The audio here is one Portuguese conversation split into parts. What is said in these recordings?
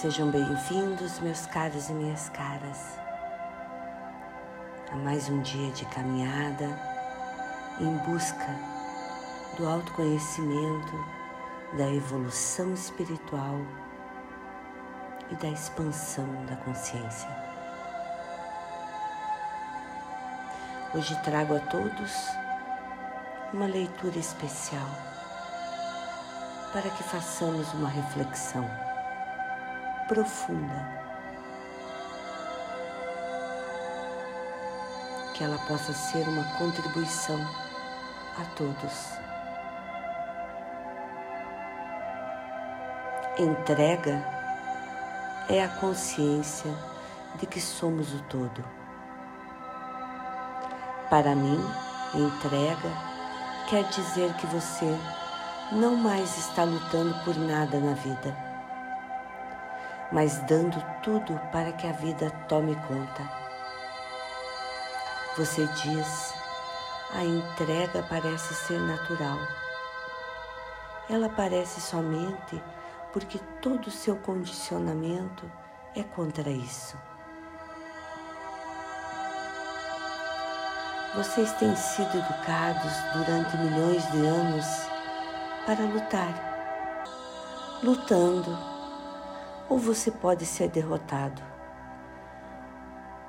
Sejam bem-vindos, meus caros e minhas caras, a mais um dia de caminhada em busca do autoconhecimento, da evolução espiritual e da expansão da consciência. Hoje trago a todos uma leitura especial para que façamos uma reflexão profunda. Que ela possa ser uma contribuição a todos. Entrega é a consciência de que somos o todo. Para mim, entrega quer dizer que você não mais está lutando por nada na vida mas dando tudo para que a vida tome conta. Você diz, a entrega parece ser natural. Ela parece somente porque todo o seu condicionamento é contra isso. Vocês têm sido educados durante milhões de anos para lutar, lutando ou você pode ser derrotado.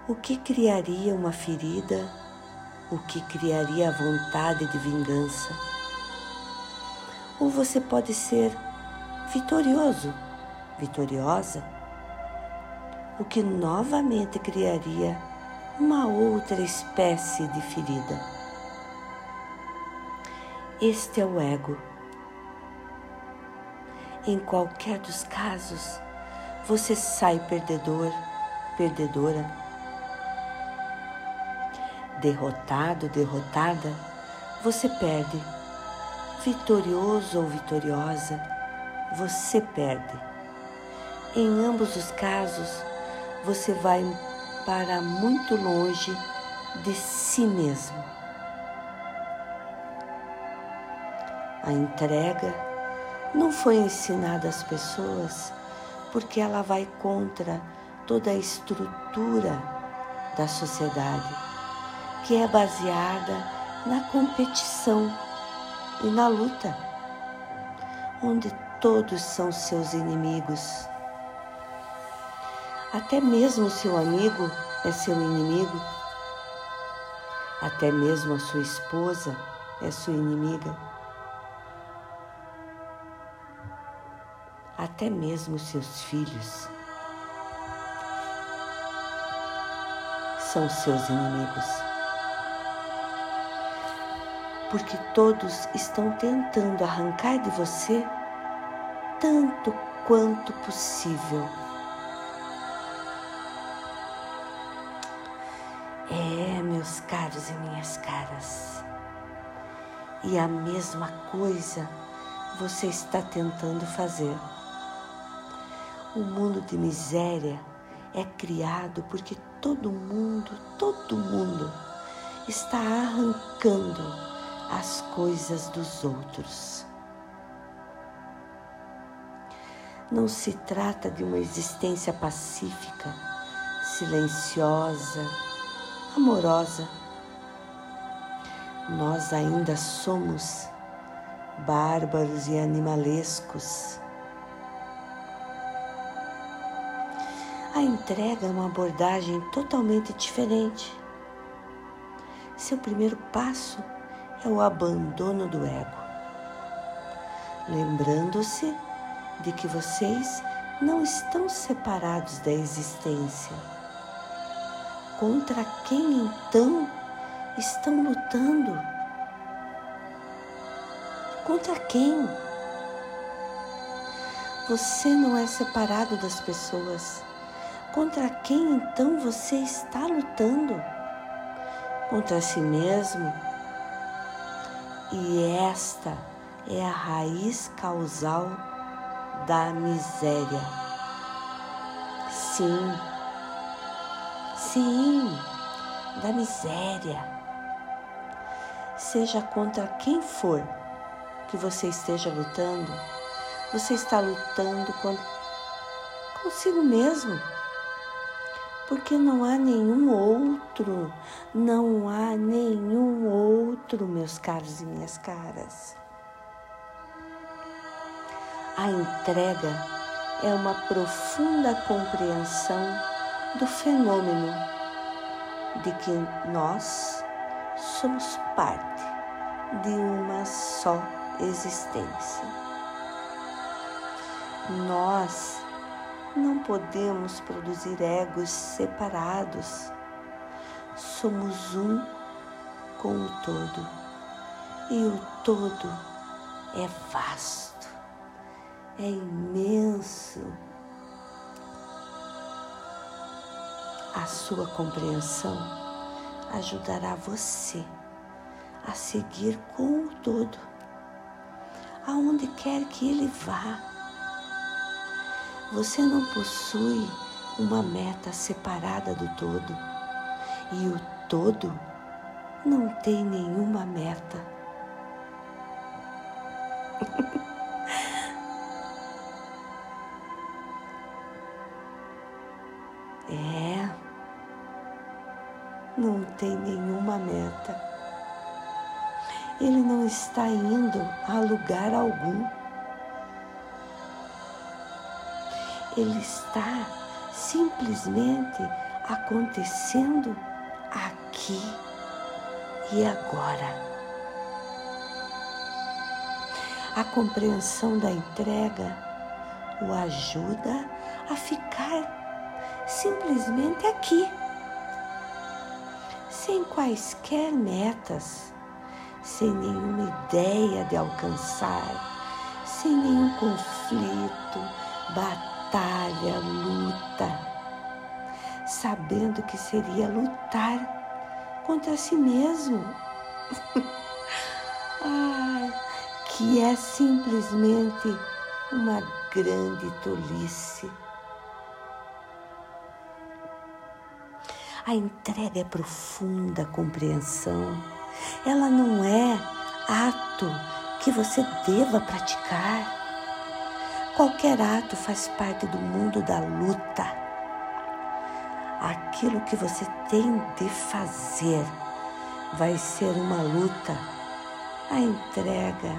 O que criaria uma ferida? O que criaria a vontade de vingança? Ou você pode ser vitorioso, vitoriosa, o que novamente criaria uma outra espécie de ferida. Este é o ego. Em qualquer dos casos, você sai perdedor, perdedora. Derrotado, derrotada, você perde. Vitorioso ou vitoriosa, você perde. Em ambos os casos, você vai para muito longe de si mesmo. A entrega não foi ensinada às pessoas porque ela vai contra toda a estrutura da sociedade, que é baseada na competição e na luta, onde todos são seus inimigos. Até mesmo seu amigo é seu inimigo, até mesmo a sua esposa é sua inimiga. Até mesmo seus filhos são seus inimigos. Porque todos estão tentando arrancar de você tanto quanto possível. É, meus caros e minhas caras. E a mesma coisa você está tentando fazer. O mundo de miséria é criado porque todo mundo, todo mundo está arrancando as coisas dos outros. Não se trata de uma existência pacífica, silenciosa, amorosa. Nós ainda somos bárbaros e animalescos A entrega é uma abordagem totalmente diferente. Seu primeiro passo é o abandono do ego, lembrando-se de que vocês não estão separados da existência. Contra quem então estão lutando? Contra quem? Você não é separado das pessoas. Contra quem então você está lutando? Contra si mesmo? E esta é a raiz causal da miséria. Sim, sim, da miséria. Seja contra quem for que você esteja lutando, você está lutando consigo mesmo. Porque não há nenhum outro, não há nenhum outro, meus caros e minhas caras. A entrega é uma profunda compreensão do fenômeno de que nós somos parte de uma só existência. Nós não podemos produzir egos separados. Somos um com o todo e o todo é vasto, é imenso. A sua compreensão ajudará você a seguir com o todo, aonde quer que ele vá. Você não possui uma meta separada do todo, e o todo não tem nenhuma meta. é, não tem nenhuma meta ele não está indo a lugar algum. Ele está simplesmente acontecendo aqui e agora. A compreensão da entrega o ajuda a ficar simplesmente aqui, sem quaisquer metas sem nenhuma ideia de alcançar, sem nenhum conflito, batalha, luta, sabendo que seria lutar contra si mesmo. Que é simplesmente uma grande tolice. A entrega é profunda compreensão ela não é ato que você deva praticar. Qualquer ato faz parte do mundo da luta. Aquilo que você tem de fazer vai ser uma luta. A entrega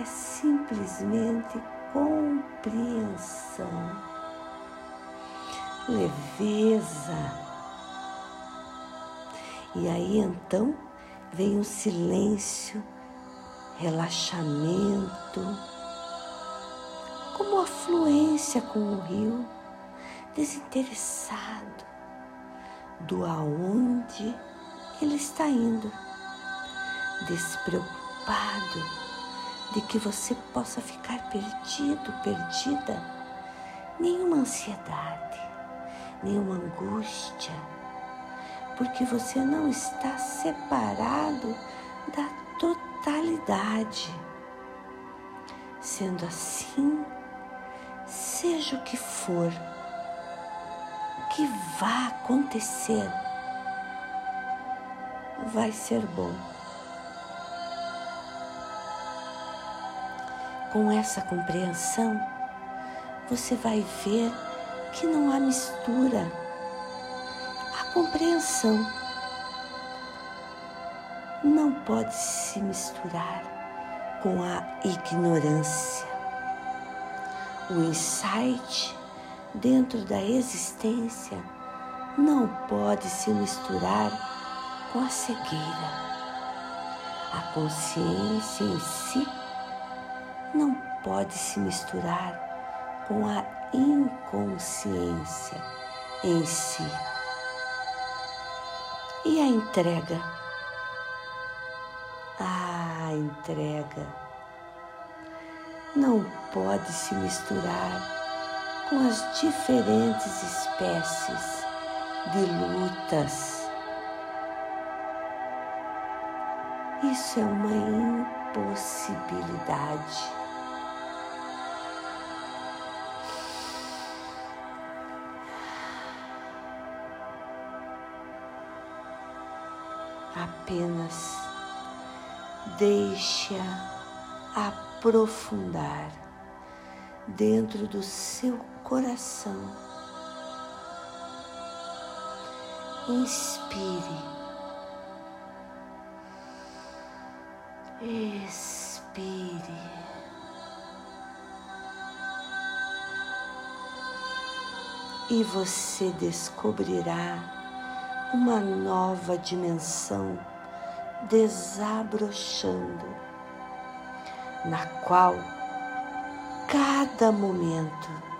é simplesmente compreensão, leveza e aí então vem o silêncio, relaxamento, como a fluência com o rio, desinteressado do aonde ele está indo, despreocupado de que você possa ficar perdido, perdida, nenhuma ansiedade, nenhuma angústia porque você não está separado da totalidade. Sendo assim, seja o que for que vá acontecer, vai ser bom. Com essa compreensão, você vai ver que não há mistura compreensão não pode se misturar com a ignorância. O insight dentro da existência não pode se misturar com a cegueira. A consciência em si não pode se misturar com a inconsciência em si. E a entrega? A entrega não pode se misturar com as diferentes espécies de lutas. Isso é uma impossibilidade. apenas deixa aprofundar dentro do seu coração. Inspire. Expire. E você descobrirá uma nova dimensão desabrochando, na qual cada momento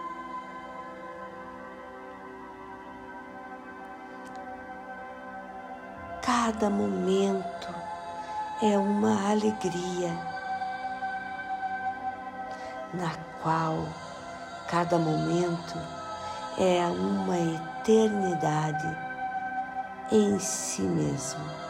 cada momento é uma alegria, na qual cada momento é uma eternidade em si mesmo.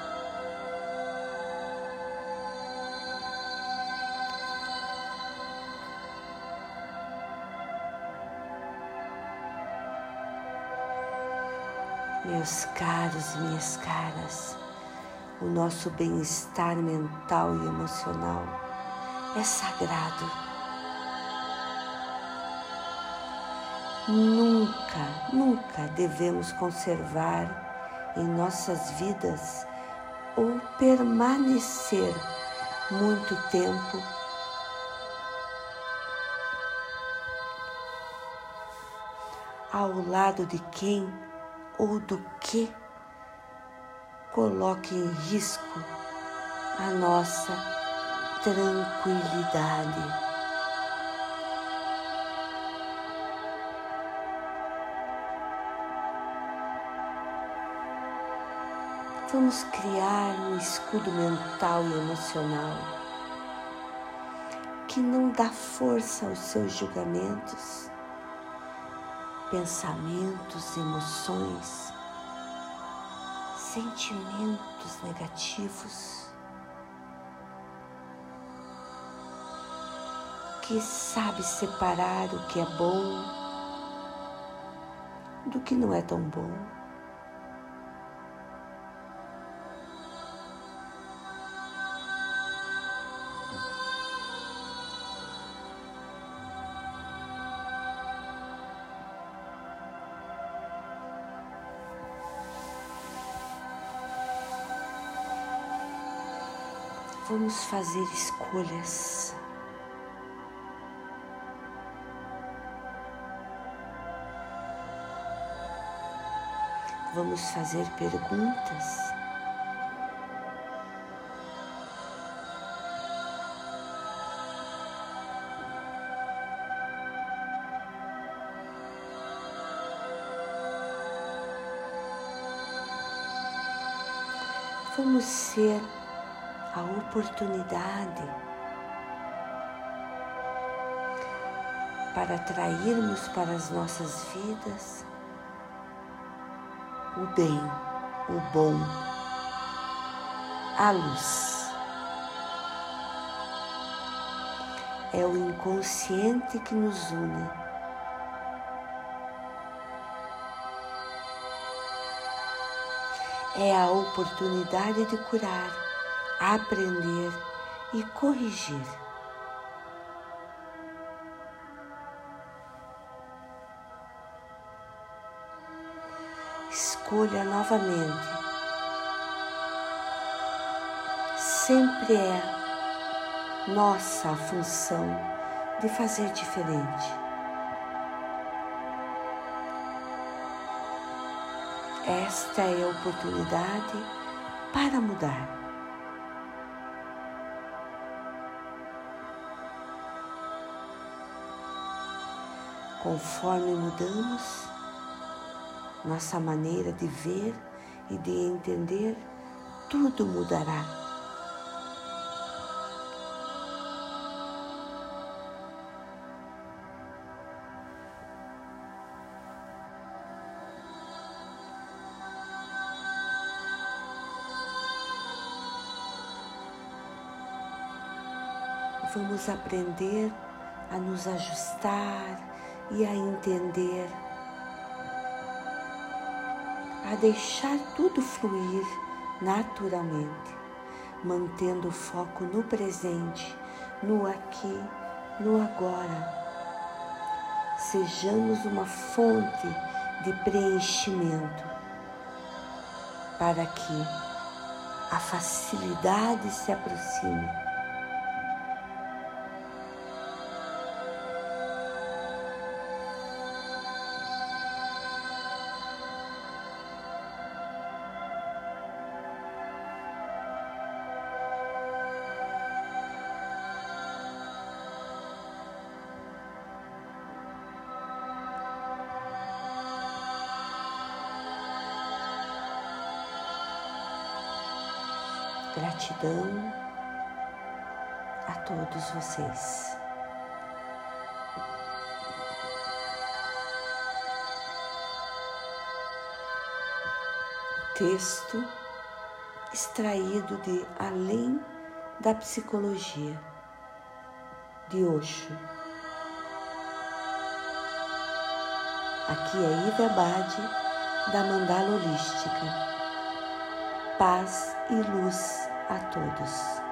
Meus caros minhas caras, o nosso bem-estar mental e emocional é sagrado. Nunca, nunca devemos conservar em nossas vidas ou permanecer muito tempo ao lado de quem ou do que coloque em risco a nossa tranquilidade. Vamos criar um escudo mental e emocional que não dá força aos seus julgamentos pensamentos, emoções, sentimentos negativos que sabe separar o que é bom do que não é tão bom. Vamos fazer escolhas. Vamos fazer perguntas. Vamos ser oportunidade para atrairmos para as nossas vidas o bem, o bom, a luz. É o inconsciente que nos une. É a oportunidade de curar aprender e corrigir. Escolha novamente. Sempre é nossa função de fazer diferente. Esta é a oportunidade para mudar. Conforme mudamos nossa maneira de ver e de entender, tudo mudará. Vamos aprender a nos ajustar e a entender, a deixar tudo fluir naturalmente, mantendo o foco no presente, no aqui, no agora, sejamos uma fonte de preenchimento para que a facilidade se aproxime Gratidão a todos vocês. Texto extraído de Além da Psicologia, de Osho. Aqui é Ida Abade, da Mandala Holística. Paz e luz a todos.